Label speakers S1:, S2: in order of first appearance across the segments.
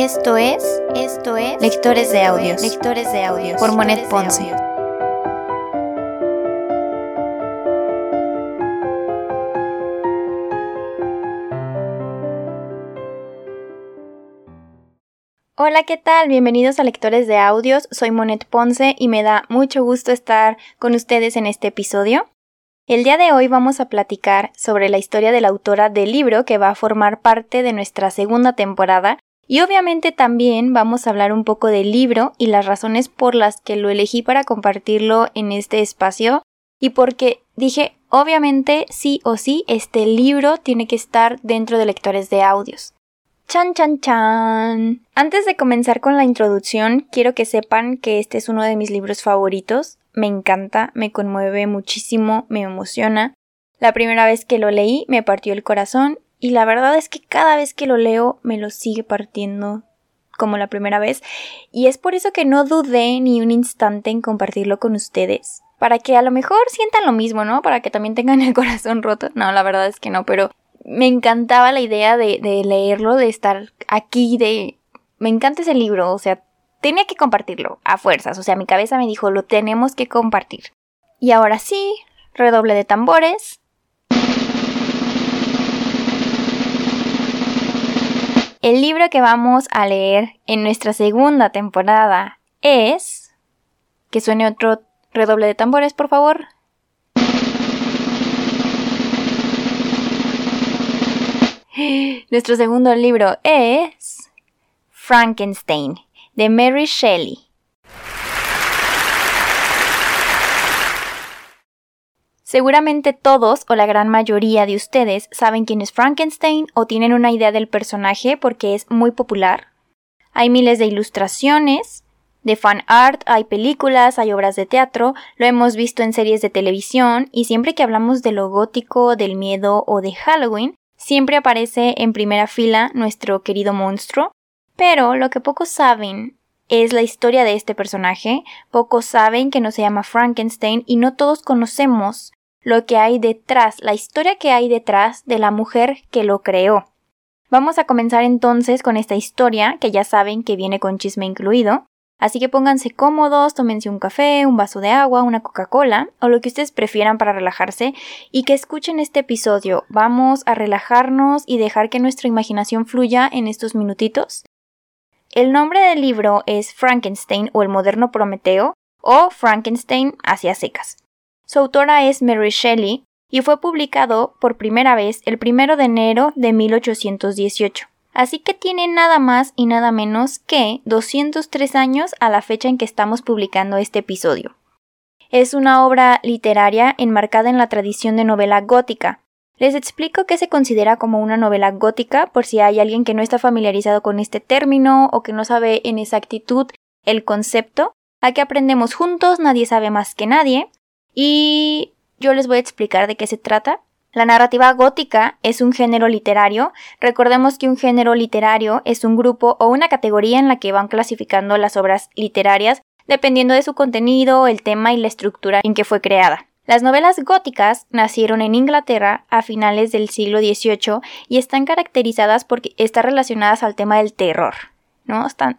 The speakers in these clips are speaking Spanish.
S1: Esto es, esto es Lectores de Audios, Lectores de Audios por Monet Ponce. Hola, ¿qué tal? Bienvenidos a Lectores de Audios. Soy Monet Ponce y me da mucho gusto estar con ustedes en este episodio. El día de hoy vamos a platicar sobre la historia de la autora del libro que va a formar parte de nuestra segunda temporada y obviamente también vamos a hablar un poco del libro y las razones por las que lo elegí para compartirlo en este espacio y porque dije obviamente sí o sí este libro tiene que estar dentro de lectores de audios. Chan chan chan. Antes de comenzar con la introducción, quiero que sepan que este es uno de mis libros favoritos me encanta, me conmueve muchísimo, me emociona. La primera vez que lo leí me partió el corazón y la verdad es que cada vez que lo leo me lo sigue partiendo como la primera vez y es por eso que no dudé ni un instante en compartirlo con ustedes. Para que a lo mejor sientan lo mismo, ¿no? Para que también tengan el corazón roto. No, la verdad es que no, pero me encantaba la idea de, leerlo, de estar aquí, de... Me encanta ese libro, o sea, tenía que compartirlo, a fuerzas, o sea, mi cabeza me dijo, lo tenemos que compartir. Y ahora sí, redoble de tambores. El libro que vamos a leer en nuestra segunda temporada es... Que suene otro redoble de tambores, por favor. Nuestro segundo libro es Frankenstein de Mary Shelley. Seguramente todos o la gran mayoría de ustedes saben quién es Frankenstein o tienen una idea del personaje porque es muy popular. Hay miles de ilustraciones, de fan art, hay películas, hay obras de teatro, lo hemos visto en series de televisión y siempre que hablamos de lo gótico, del miedo o de Halloween, siempre aparece en primera fila nuestro querido monstruo, pero lo que pocos saben es la historia de este personaje, pocos saben que no se llama Frankenstein y no todos conocemos lo que hay detrás, la historia que hay detrás de la mujer que lo creó. Vamos a comenzar entonces con esta historia, que ya saben que viene con chisme incluido, así que pónganse cómodos, tómense un café, un vaso de agua, una Coca-Cola o lo que ustedes prefieran para relajarse y que escuchen este episodio. Vamos a relajarnos y dejar que nuestra imaginación fluya en estos minutitos el nombre del libro es Frankenstein o el moderno Prometeo o Frankenstein hacia secas. Su autora es Mary Shelley y fue publicado por primera vez el 1 de enero de 1818. Así que tiene nada más y nada menos que 203 años a la fecha en que estamos publicando este episodio. Es una obra literaria enmarcada en la tradición de novela gótica, les explico qué se considera como una novela gótica por si hay alguien que no está familiarizado con este término o que no sabe en exactitud el concepto. Aquí aprendemos juntos, nadie sabe más que nadie. Y yo les voy a explicar de qué se trata. La narrativa gótica es un género literario. Recordemos que un género literario es un grupo o una categoría en la que van clasificando las obras literarias dependiendo de su contenido, el tema y la estructura en que fue creada. Las novelas góticas nacieron en Inglaterra a finales del siglo XVIII y están caracterizadas porque están relacionadas al tema del terror.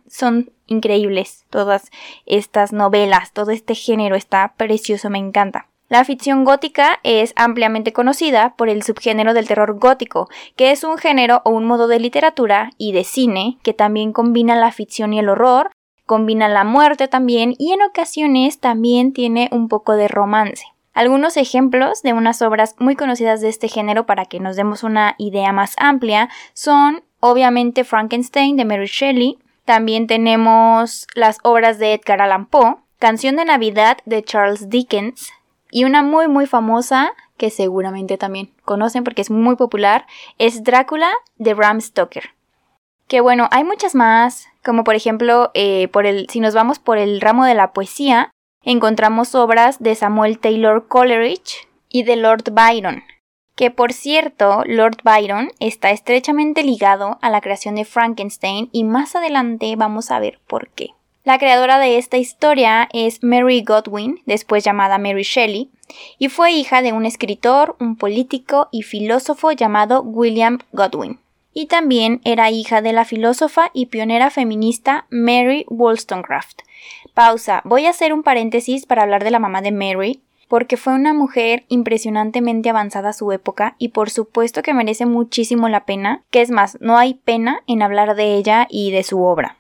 S1: Son increíbles todas estas novelas, todo este género está precioso, me encanta. La ficción gótica es ampliamente conocida por el subgénero del terror gótico, que es un género o un modo de literatura y de cine que también combina la ficción y el horror, combina la muerte también y en ocasiones también tiene un poco de romance. Algunos ejemplos de unas obras muy conocidas de este género para que nos demos una idea más amplia son obviamente Frankenstein de Mary Shelley, también tenemos las obras de Edgar Allan Poe, Canción de Navidad de Charles Dickens y una muy muy famosa que seguramente también conocen porque es muy popular es Drácula de Bram Stoker. Que bueno, hay muchas más, como por ejemplo, eh, si nos vamos por el ramo de la poesía, encontramos obras de Samuel Taylor Coleridge y de Lord Byron, que por cierto, Lord Byron está estrechamente ligado a la creación de Frankenstein y más adelante vamos a ver por qué. La creadora de esta historia es Mary Godwin, después llamada Mary Shelley, y fue hija de un escritor, un político y filósofo llamado William Godwin. y también era hija de la filósofa y pionera feminista Mary Wollstonecraft. Pausa, voy a hacer un paréntesis para hablar de la mamá de Mary, porque fue una mujer impresionantemente avanzada a su época y por supuesto que merece muchísimo la pena, que es más, no hay pena en hablar de ella y de su obra.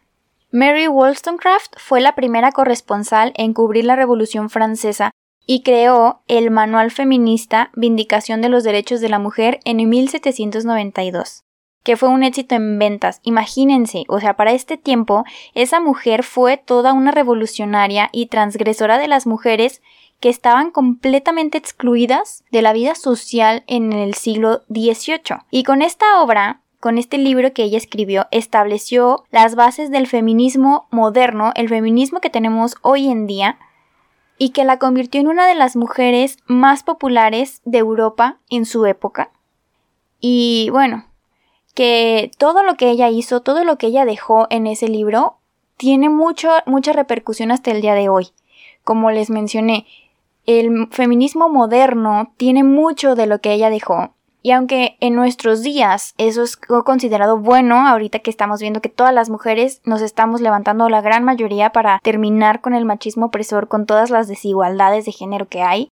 S1: Mary Wollstonecraft fue la primera corresponsal en cubrir la Revolución Francesa y creó el Manual Feminista Vindicación de los Derechos de la Mujer en 1792 que fue un éxito en ventas. Imagínense, o sea, para este tiempo, esa mujer fue toda una revolucionaria y transgresora de las mujeres que estaban completamente excluidas de la vida social en el siglo XVIII. Y con esta obra, con este libro que ella escribió, estableció las bases del feminismo moderno, el feminismo que tenemos hoy en día, y que la convirtió en una de las mujeres más populares de Europa en su época. Y bueno, que todo lo que ella hizo, todo lo que ella dejó en ese libro, tiene mucho, mucha repercusión hasta el día de hoy. Como les mencioné, el feminismo moderno tiene mucho de lo que ella dejó. Y aunque en nuestros días eso es considerado bueno, ahorita que estamos viendo que todas las mujeres nos estamos levantando la gran mayoría para terminar con el machismo opresor, con todas las desigualdades de género que hay,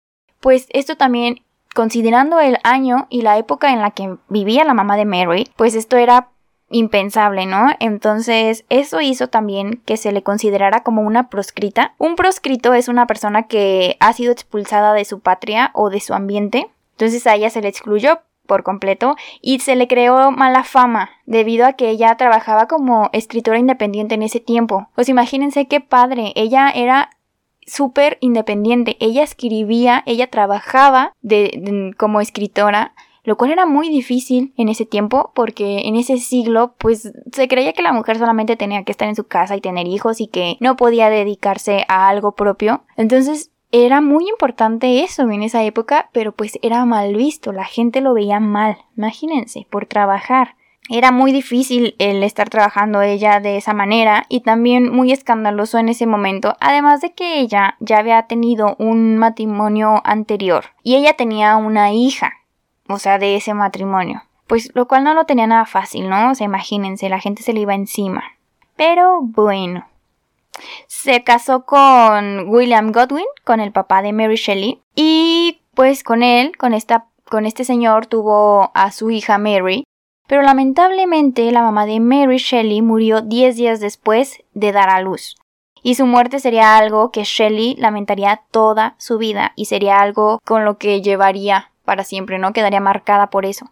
S1: pues esto también, considerando el año y la época en la que vivía la mamá de Mary, pues esto era impensable, ¿no? Entonces, eso hizo también que se le considerara como una proscrita. Un proscrito es una persona que ha sido expulsada de su patria o de su ambiente. Entonces a ella se le excluyó por completo y se le creó mala fama debido a que ella trabajaba como escritora independiente en ese tiempo. Pues imagínense qué padre, ella era súper independiente, ella escribía, ella trabajaba de, como escritora lo cual era muy difícil en ese tiempo porque en ese siglo pues se creía que la mujer solamente tenía que estar en su casa y tener hijos y que no podía dedicarse a algo propio. Entonces era muy importante eso en esa época, pero pues era mal visto, la gente lo veía mal, imagínense, por trabajar. Era muy difícil el estar trabajando ella de esa manera y también muy escandaloso en ese momento, además de que ella ya había tenido un matrimonio anterior y ella tenía una hija o sea, de ese matrimonio. Pues lo cual no lo tenía nada fácil, ¿no? O sea, imagínense, la gente se le iba encima. Pero bueno. Se casó con William Godwin, con el papá de Mary Shelley, y pues con él, con esta con este señor tuvo a su hija Mary, pero lamentablemente la mamá de Mary Shelley murió 10 días después de dar a luz. Y su muerte sería algo que Shelley lamentaría toda su vida y sería algo con lo que llevaría para siempre, ¿no? Quedaría marcada por eso.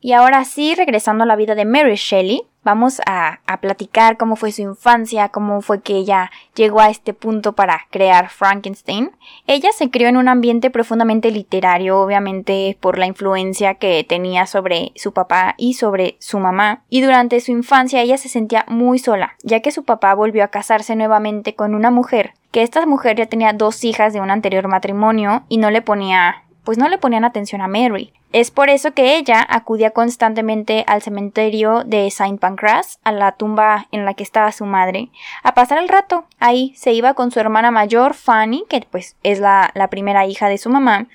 S1: Y ahora sí, regresando a la vida de Mary Shelley, vamos a, a, platicar cómo fue su infancia, cómo fue que ella llegó a este punto para crear Frankenstein. Ella se crió en un ambiente profundamente literario, obviamente por la influencia que tenía sobre su papá y sobre su mamá. Y durante su infancia ella se sentía muy sola, ya que su papá volvió a casarse nuevamente con una mujer, que esta mujer ya tenía dos hijas de un anterior matrimonio y no le ponía pues no le ponían atención a Mary. Es por eso que ella acudía constantemente al cementerio de Saint Pancras, a la tumba en la que estaba su madre, a pasar el rato. Ahí se iba con su hermana mayor, Fanny, que pues es la, la primera hija de su mamá,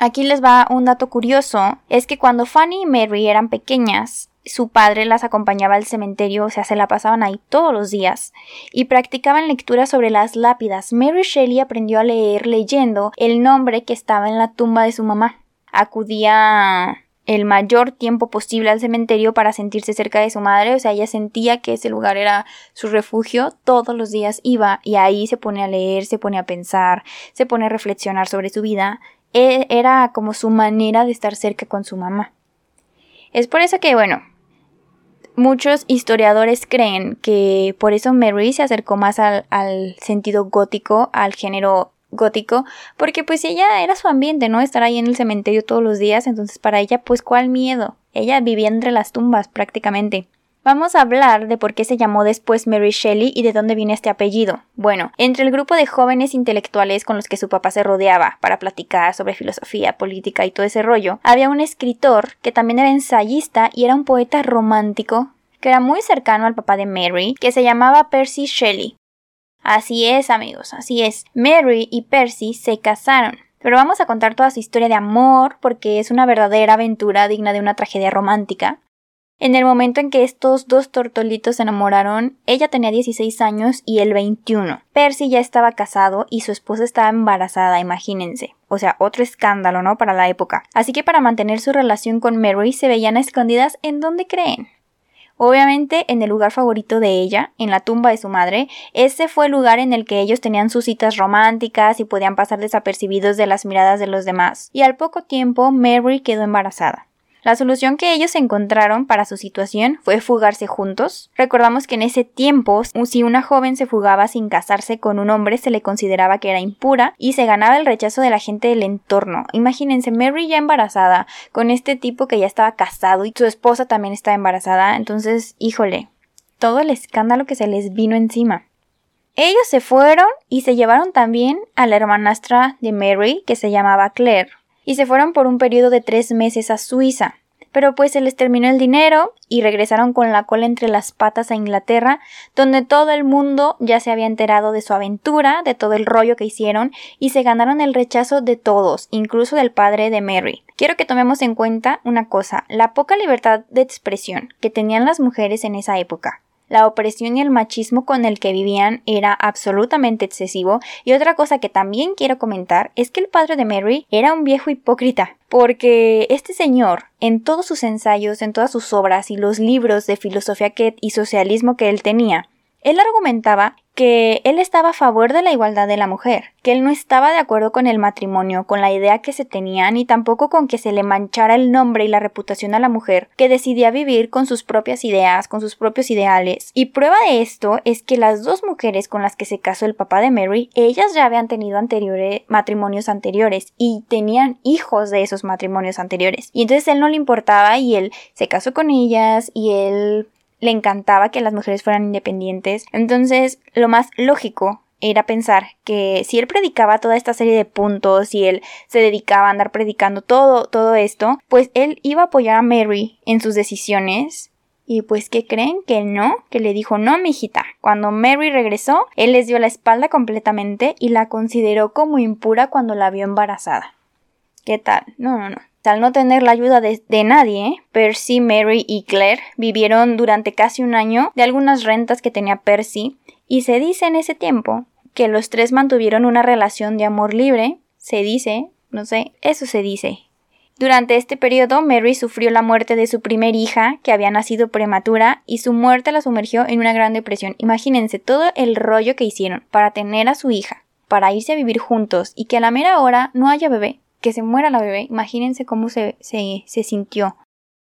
S1: Aquí les va un dato curioso, es que cuando Fanny y Mary eran pequeñas, su padre las acompañaba al cementerio, o sea, se la pasaban ahí todos los días, y practicaban lectura sobre las lápidas. Mary Shelley aprendió a leer leyendo el nombre que estaba en la tumba de su mamá. Acudía el mayor tiempo posible al cementerio para sentirse cerca de su madre, o sea, ella sentía que ese lugar era su refugio, todos los días iba y ahí se pone a leer, se pone a pensar, se pone a reflexionar sobre su vida, e, era como su manera de estar cerca con su mamá. Es por eso que, bueno, Muchos historiadores creen que por eso Mary se acercó más al, sentido gótico, al género gótico, porque pues ella era su ambiente, ¿no? Estar ahí en el cementerio todos los días, entonces para ella pues cuál miedo. Ella vivía entre las tumbas prácticamente. Vamos a hablar de por qué se llamó después Mary Shelley y de dónde viene este apellido. Bueno, entre el grupo de jóvenes intelectuales con los que su papá se rodeaba para platicar sobre filosofía, política y todo ese rollo, había un escritor que también era ensayista y era un poeta romántico que era muy cercano al papá de Mary, que se llamaba Percy Shelley. Así es, amigos, así es. Mary y Percy se casaron. Pero vamos a contar toda su historia de amor porque es una verdadera aventura digna de una tragedia romántica. En el momento en que estos dos tortolitos se enamoraron, ella tenía 16 años y él 21. Percy ya estaba casado y su esposa estaba embarazada, imagínense. O sea, otro escándalo, ¿no? Para la época. Así que para mantener su relación con Mary se veían escondidas en donde creen. Obviamente en el lugar favorito de ella, en la tumba de su madre, ese fue el lugar en el que ellos tenían sus citas románticas y podían pasar desapercibidos de las miradas de los demás. Y al poco tiempo Mary quedó embarazada. La solución que ellos encontraron para su situación fue fugarse juntos. Recordamos que en ese tiempo, si una joven se fugaba sin casarse con un hombre, se le consideraba que era impura y se ganaba el rechazo de la gente del entorno. Imagínense, Mary ya embarazada, con este tipo que ya estaba casado y su esposa también estaba embarazada, entonces, híjole, todo el escándalo que se les vino encima. Ellos se fueron y se llevaron también a la hermanastra de Mary, que se llamaba Claire y se fueron por un periodo de tres meses a Suiza. Pero pues se les terminó el dinero y regresaron con la cola entre las patas a Inglaterra, donde todo el mundo ya se había enterado de su aventura, de todo el rollo que hicieron, y se ganaron el rechazo de todos, incluso del padre de Mary. Quiero que tomemos en cuenta una cosa, la poca libertad de expresión que tenían las mujeres en esa época. La opresión y el machismo con el que vivían era absolutamente excesivo. Y otra cosa que también quiero comentar es que el padre de Mary era un viejo hipócrita, porque este señor, en todos sus ensayos, en todas sus obras y los libros de filosofía que, y socialismo que él tenía, él argumentaba que él estaba a favor de la igualdad de la mujer, que él no estaba de acuerdo con el matrimonio, con la idea que se tenía, ni tampoco con que se le manchara el nombre y la reputación a la mujer, que decidía vivir con sus propias ideas, con sus propios ideales. Y prueba de esto es que las dos mujeres con las que se casó el papá de Mary, ellas ya habían tenido anteriores, matrimonios anteriores y tenían hijos de esos matrimonios anteriores. Y entonces él no le importaba y él se casó con ellas y él le encantaba que las mujeres fueran independientes. Entonces, lo más lógico era pensar que si él predicaba toda esta serie de puntos y él se dedicaba a andar predicando todo, todo esto, pues él iba a apoyar a Mary en sus decisiones. Y pues, ¿qué creen? Que no, que le dijo no, mijita. Cuando Mary regresó, él les dio la espalda completamente y la consideró como impura cuando la vio embarazada. ¿Qué tal? No, no, no. Al no tener la ayuda de, nadie, Percy, Mary y Claire vivieron durante casi un año de algunas rentas que tenía Percy, y se dice en ese tiempo que los tres mantuvieron una relación de amor libre, se dice, no sé, eso se dice. Durante este periodo, Mary sufrió la muerte de su primer hija, que había nacido prematura, y su muerte la sumergió en una gran depresión. Imagínense todo el rollo que hicieron para tener a su hija, para irse a vivir juntos, y que a la mera hora no haya bebé que se muera la bebé, imagínense cómo se, se, sintió.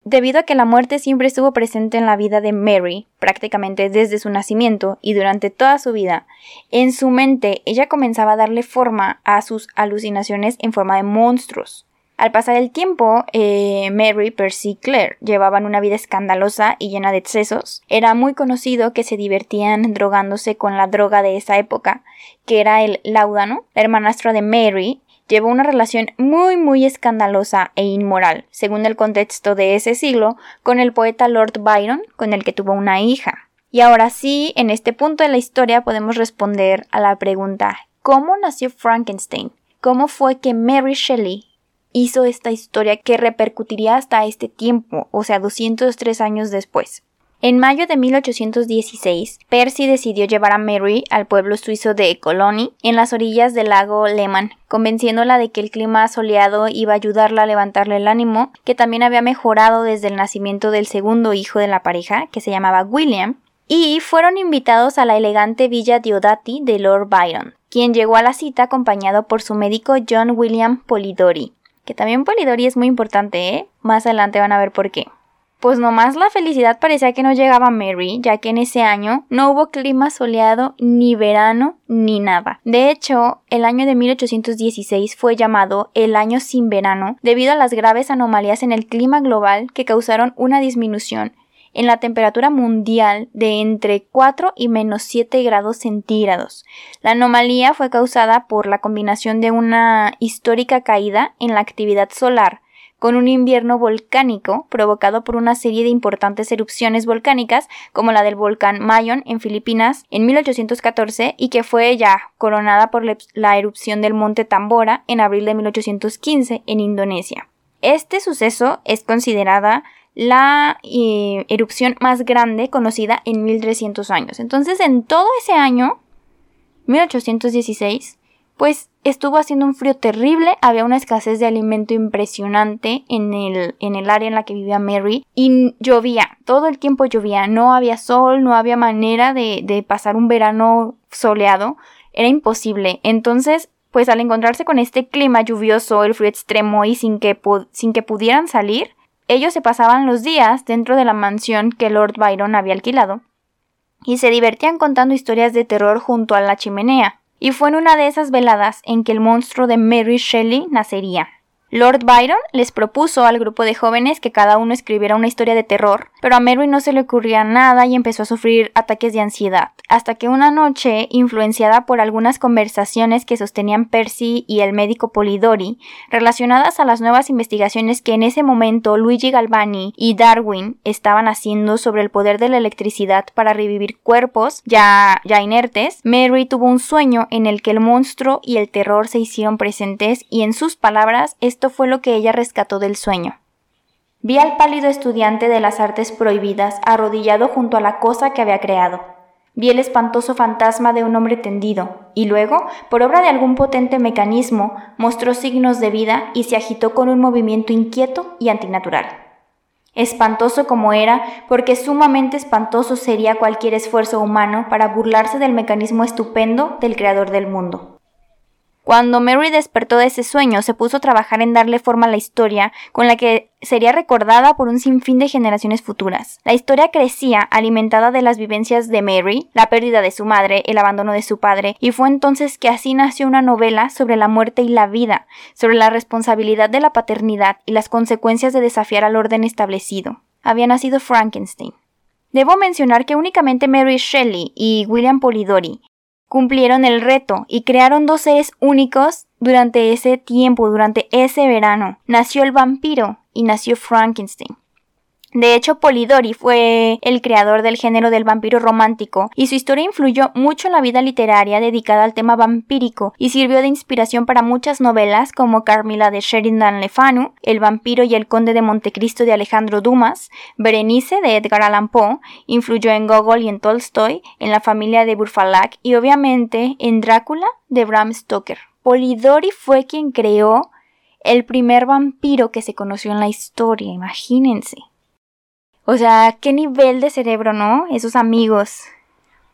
S1: Debido a que la muerte siempre estuvo presente en la vida de Mary, prácticamente desde su nacimiento y durante toda su vida, en su mente ella comenzaba a darle forma a sus alucinaciones en forma de monstruos. Al pasar el tiempo, eh, Mary, Percy Claire llevaban una vida escandalosa y llena de excesos. Era muy conocido que se divertían drogándose con la droga de esa época, que era el laudano. La hermanastra de Mary llevó una relación muy muy escandalosa e inmoral, según el contexto de ese siglo, con el poeta Lord Byron, con el que tuvo una hija. Y ahora sí, en este punto de la historia podemos responder a la pregunta ¿Cómo nació Frankenstein? ¿Cómo fue que Mary Shelley hizo esta historia que repercutiría hasta este tiempo, o sea, 203 años después? En mayo de 1816, Percy decidió llevar a Mary al pueblo suizo de Colony, en las orillas del lago Lehmann, convenciéndola de que el clima soleado iba a ayudarla a levantarle el ánimo, que también había mejorado desde el nacimiento del segundo hijo de la pareja, que se llamaba William, y fueron invitados a la elegante villa Diodati de Lord Byron, quien llegó a la cita acompañado por su médico John William Polidori. Que también Polidori es muy importante, ¿eh? Más adelante van a ver por qué. Pues nomás la felicidad parecía que no llegaba a Mary, ya que en ese año no hubo clima soleado, ni verano, ni nada. De hecho, el año de 1816 fue llamado el año sin verano debido a las graves anomalías en el clima global que causaron una disminución en la temperatura mundial de entre 4 y menos 7 grados centígrados. La anomalía fue causada por la combinación de una histórica caída en la actividad solar con un invierno volcánico provocado por una serie de importantes erupciones volcánicas como la del volcán Mayon en Filipinas en 1814 y que fue ya coronada por la erupción del monte Tambora en abril de 1815 en Indonesia. Este suceso es considerada la erupción más grande conocida en 1300 años. Entonces, en todo ese año, 1816, pues estuvo haciendo un frío terrible, había una escasez de alimento impresionante en el, en el área en la que vivía Mary y llovía, todo el tiempo llovía, no había sol, no había manera de, de pasar un verano soleado, era imposible. Entonces, pues al encontrarse con este clima lluvioso, el frío extremo y sin que, sin que pudieran salir, ellos se pasaban los días dentro de la mansión que Lord Byron había alquilado y se divertían contando historias de terror junto a la chimenea y fue en una de esas veladas en que el monstruo de Mary Shelley nacería. Lord Byron les propuso al grupo de jóvenes que cada uno escribiera una historia de terror, pero a Mary no se le ocurría nada y empezó a sufrir ataques de ansiedad, hasta que una noche, influenciada por algunas conversaciones que sostenían Percy y el médico Polidori, relacionadas a las nuevas investigaciones que en ese momento Luigi Galvani y Darwin estaban haciendo sobre el poder de la electricidad para revivir cuerpos ya, ya inertes, Mary tuvo un sueño en el que el monstruo y el terror se hicieron presentes y en sus palabras fue lo que ella rescató del sueño. Vi al pálido estudiante de las artes prohibidas arrodillado junto a la cosa que había creado. Vi el espantoso fantasma de un hombre tendido, y luego, por obra de algún potente mecanismo, mostró signos de vida y se agitó con un movimiento inquieto y antinatural. Espantoso como era, porque sumamente espantoso sería cualquier esfuerzo humano para burlarse del mecanismo estupendo del creador del mundo. Cuando Mary despertó de ese sueño, se puso a trabajar en darle forma a la historia, con la que sería recordada por un sinfín de generaciones futuras. La historia crecía, alimentada de las vivencias de Mary, la pérdida de su madre, el abandono de su padre, y fue entonces que así nació una novela sobre la muerte y la vida, sobre la responsabilidad de la paternidad y las consecuencias de desafiar al orden establecido. Había nacido Frankenstein. Debo mencionar que únicamente Mary Shelley y William Polidori cumplieron el reto y crearon dos seres únicos durante ese tiempo, durante ese verano. Nació el vampiro y nació Frankenstein. De hecho, Polidori fue el creador del género del vampiro romántico y su historia influyó mucho en la vida literaria dedicada al tema vampírico y sirvió de inspiración para muchas novelas como Carmila de Sheridan Le Fanu, El vampiro y el conde de Montecristo de Alejandro Dumas, Berenice de Edgar Allan Poe, influyó en Gogol y en Tolstoy, en la familia de Burfalak y obviamente en Drácula de Bram Stoker. Polidori fue quien creó el primer vampiro que se conoció en la historia, imagínense. O sea, qué nivel de cerebro, ¿no? Esos amigos.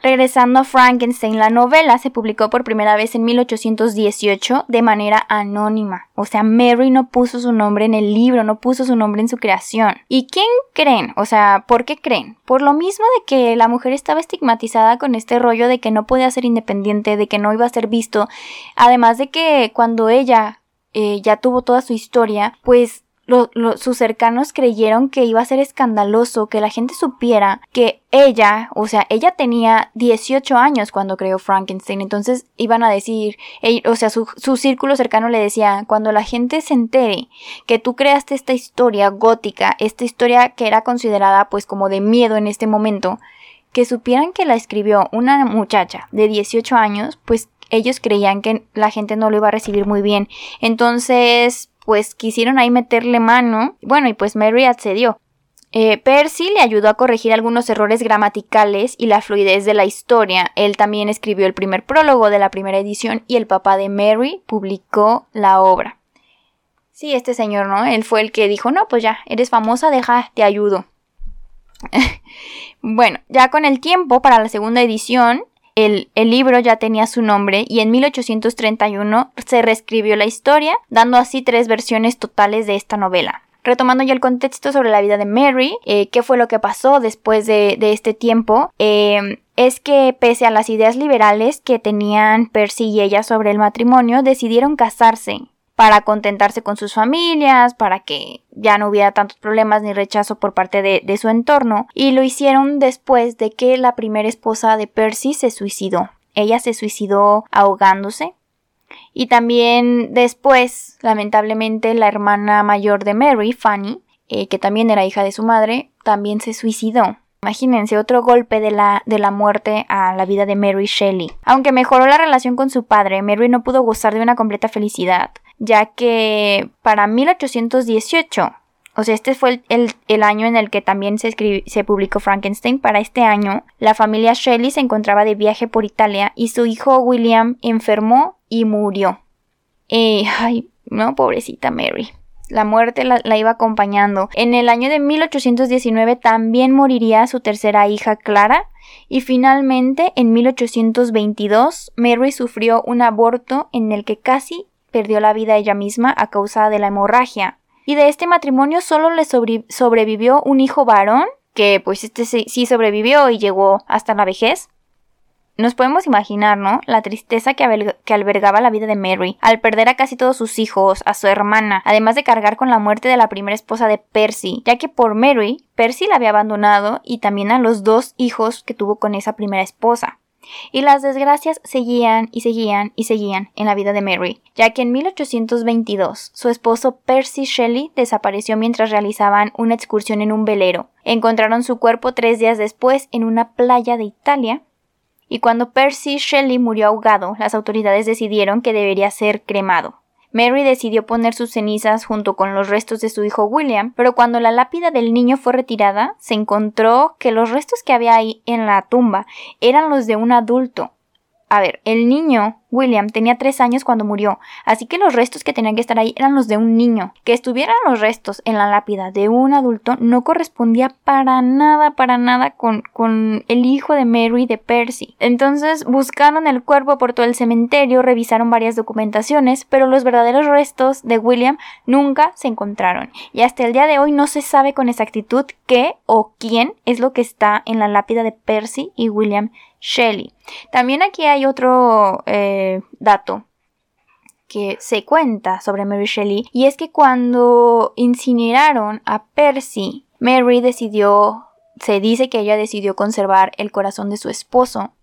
S1: Regresando a Frankenstein, la novela se publicó por primera vez en 1818 de manera anónima. O sea, Mary no puso su nombre en el libro, no puso su nombre en su creación. ¿Y quién creen? O sea, ¿por qué creen? Por lo mismo de que la mujer estaba estigmatizada con este rollo de que no podía ser independiente, de que no iba a ser visto. Además de que cuando ella eh, ya tuvo toda su historia, pues sus cercanos creyeron que iba a ser escandaloso que la gente supiera que ella, o sea, ella tenía 18 años cuando creó Frankenstein, entonces iban a decir, o sea, su, su círculo cercano le decía, cuando la gente se entere que tú creaste esta historia gótica, esta historia que era considerada pues como de miedo en este momento, que supieran que la escribió una muchacha de 18 años, pues ellos creían que la gente no lo iba a recibir muy bien. Entonces, pues quisieron ahí meterle mano. Bueno, y pues Mary accedió. Eh, Percy le ayudó a corregir algunos errores gramaticales y la fluidez de la historia. Él también escribió el primer prólogo de la primera edición y el papá de Mary publicó la obra. Sí, este señor, ¿no? Él fue el que dijo, no, pues ya, eres famosa, deja, te ayudo. bueno, ya con el tiempo para la segunda edición, el, libro ya tenía su nombre y en 1831 se reescribió la historia, dando así tres versiones totales de esta novela. Retomando ya el contexto sobre la vida de Mary, eh, qué fue lo que pasó después de, este tiempo, eh, es que pese a las ideas liberales que tenían Percy y ella sobre el matrimonio, decidieron casarse para contentarse con sus familias, para que ya no hubiera tantos problemas ni rechazo por parte de, su entorno, y lo hicieron después de que la primera esposa de Percy se suicidó. Ella se suicidó ahogándose. Y también después, lamentablemente, la hermana mayor de Mary, Fanny, eh, que también era hija de su madre, también se suicidó. Imagínense otro golpe de la, de la muerte a la vida de Mary Shelley. Aunque mejoró la relación con su padre, Mary no pudo gozar de una completa felicidad ya que para 1818 O sea, este fue el, año en el que también se, se publicó Frankenstein. Para este año, la familia Shelley se encontraba de viaje por Italia y su hijo William enfermó y murió. Eh, ay, no, pobrecita Mary. La muerte la, la, iba acompañando. En el año de 1819 también moriría su tercera hija Clara. Y finalmente, en 1822, Mary sufrió un aborto en el que casi perdió la vida ella misma a causa de la hemorragia. Y de este matrimonio solo le sobrevivió un hijo varón, que pues este sí sobrevivió y llegó hasta la vejez. Nos podemos imaginar, ¿no? La tristeza que, que, albergaba la vida de Mary, al perder a casi todos sus hijos, a su hermana, además de cargar con la muerte de la primera esposa de Percy, ya que por Mary, Percy la había abandonado y también a los dos hijos que tuvo con esa primera esposa. Y las desgracias seguían y seguían y seguían en la vida de Mary, ya que en 1822 su esposo Percy Shelley desapareció mientras realizaban una excursión en un velero. Encontraron su cuerpo tres días después en una playa de Italia y cuando Percy Shelley murió ahogado, las autoridades decidieron que debería ser cremado. Mary decidió poner sus cenizas junto con los restos de su hijo William, pero cuando la lápida del niño fue retirada, se encontró que los restos que había ahí en la tumba eran los de un adulto. A ver, el niño William tenía tres años cuando murió, así que los restos que tenían que estar ahí eran los de un niño. Que estuvieran los restos en la lápida de un adulto no correspondía para nada, para nada con, con el hijo de Mary de Percy. Entonces buscaron el cuerpo por todo el cementerio, revisaron varias documentaciones, pero los verdaderos restos de William nunca se encontraron. Y hasta el día de hoy no se sabe con exactitud qué o quién es lo que está en la lápida de Percy y William Shelley. También aquí hay otro eh, dato que se cuenta sobre Mary Shelley y es que cuando incineraron a Percy, Mary decidió, se dice que ella decidió conservar el corazón de su esposo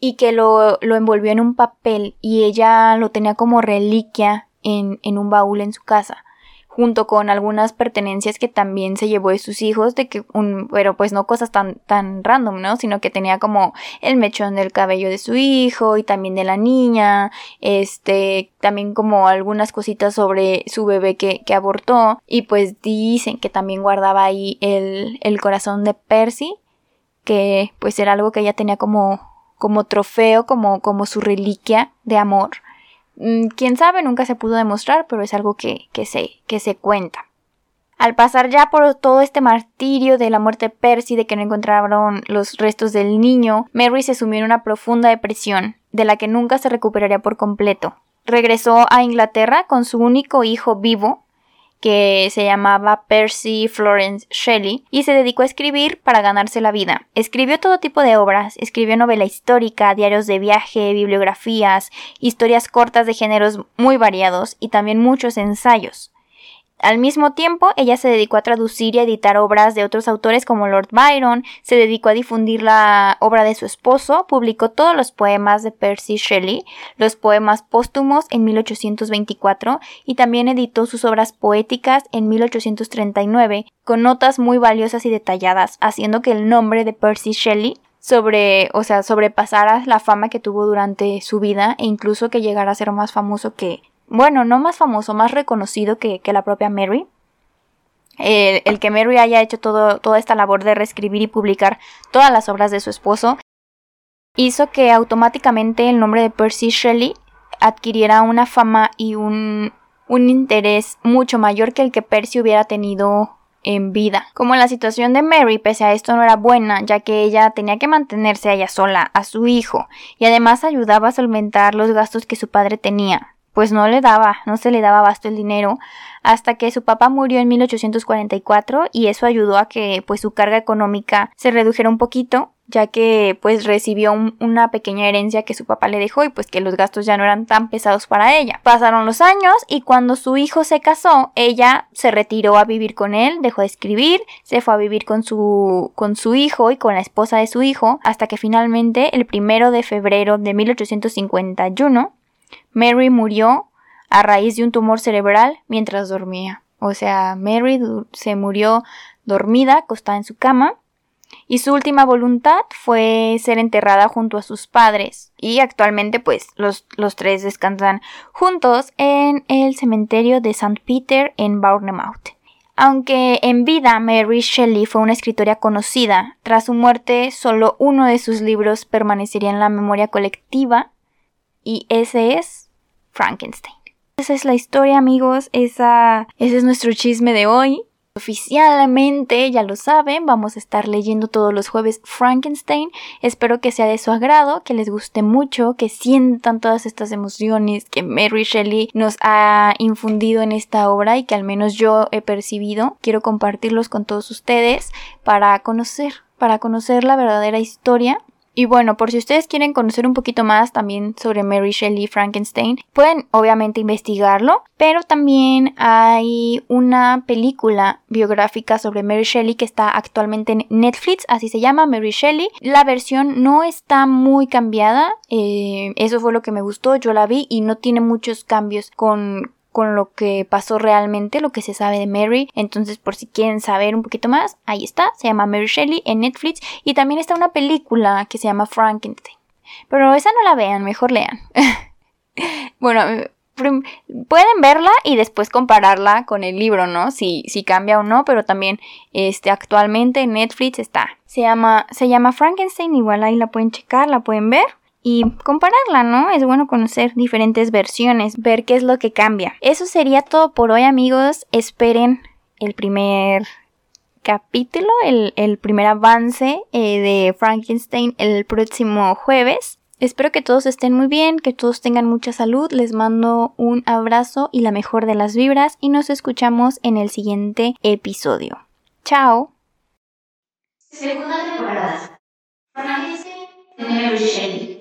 S1: y que lo, lo envolvió en un papel y ella lo tenía como reliquia en, en un baúl en su casa junto con algunas pertenencias que también se llevó de sus hijos, de que un, pero pues no cosas tan, tan random, ¿no? Sino que tenía como el mechón del cabello de su hijo y también de la niña, este, también como algunas cositas sobre su bebé que, que abortó, y pues dicen que también guardaba ahí el, el corazón de Percy, que pues era algo que ella tenía como, como trofeo, como, como su reliquia de amor. Mm, quién sabe, nunca se pudo demostrar, pero es algo que, que, se, que se cuenta. Al pasar ya por todo este martirio de la muerte de Percy, de que no encontraron los restos del niño, Mary se sumió en una profunda depresión, de la que nunca se recuperaría por completo. Regresó a Inglaterra con su único hijo vivo, que se llamaba Percy Florence Shelley y se dedicó a escribir para ganarse la vida. Escribió todo tipo de obras, escribió novela histórica, diarios de viaje, bibliografías, historias cortas de géneros muy variados y también muchos ensayos. Al mismo tiempo, ella se dedicó a traducir y editar obras de otros autores como Lord Byron, se dedicó a difundir la obra de su esposo, publicó todos los poemas de Percy Shelley, los poemas póstumos en 1824 y también editó sus obras poéticas en 1839 con notas muy valiosas y detalladas, haciendo que el nombre de Percy Shelley sobre, o sea, sobrepasara la fama que tuvo durante su vida e incluso que llegara a ser más famoso que bueno, no más famoso, más reconocido que, la propia Mary. El, que Mary haya hecho toda esta labor de reescribir y publicar todas las obras de su esposo hizo que automáticamente el nombre de Percy Shelley adquiriera una fama y un, un interés mucho mayor que el que Percy hubiera tenido en vida. Como la situación de Mary, pese a esto, no era buena, ya que ella tenía que mantenerse a ella sola, a su hijo, y además ayudaba a solventar los gastos que su padre tenía pues no le daba, no se le daba basto el dinero, hasta que su papá murió en 1844 y eso ayudó a que pues su carga económica se redujera un poquito, ya que pues recibió una pequeña herencia que su papá le dejó y pues que los gastos ya no eran tan pesados para ella. Pasaron los años y cuando su hijo se casó, ella se retiró a vivir con él, dejó de escribir, se fue a vivir con su, con su hijo y con la esposa de su hijo, hasta que finalmente el primero de febrero de 1851 Mary murió a raíz de un tumor cerebral mientras dormía. O sea, Mary se murió dormida, acostada en su cama, y su última voluntad fue ser enterrada junto a sus padres. Y actualmente, pues, los, los tres descansan juntos en el cementerio de St. Peter en Bournemouth. Aunque en vida Mary Shelley fue una escritora conocida, tras su muerte solo uno de sus libros permanecería en la memoria colectiva y ese es Frankenstein. Esa es la historia amigos, esa, ese es nuestro chisme de hoy. Oficialmente, ya lo saben, vamos a estar leyendo todos los jueves Frankenstein. Espero que sea de su agrado, que les guste mucho, que sientan todas estas emociones que Mary Shelley nos ha infundido en esta obra y que al menos yo he percibido. Quiero compartirlos con todos ustedes para conocer, para conocer la verdadera historia y bueno, por si ustedes quieren conocer un poquito más también sobre Mary Shelley Frankenstein, pueden obviamente investigarlo, pero también hay una película biográfica sobre Mary Shelley que está actualmente en Netflix, así se llama Mary Shelley. La versión no está muy cambiada, eh, eso fue lo que me gustó, yo la vi y no tiene muchos cambios con, con lo que pasó realmente, lo que se sabe de Mary. Entonces, por si quieren saber un poquito más, ahí está, se llama Mary Shelley en Netflix y también está una película que se llama Frankenstein. Pero esa no la vean, mejor lean. bueno, pueden verla y después compararla con el libro, ¿no? Si, si cambia o no, pero también este, actualmente en Netflix está. Se llama, se llama Frankenstein, igual ahí la pueden checar, la pueden ver y compararla, ¿no? Es bueno conocer diferentes versiones, ver qué es lo que cambia. Eso sería todo por hoy, amigos. Esperen el primer capítulo, el, primer avance eh, de Frankenstein el próximo jueves. Espero que todos estén muy bien, que todos tengan mucha salud. Les mando un abrazo y la mejor de las vibras y nos escuchamos en el siguiente episodio. Chao. Segunda temporada. Frankenstein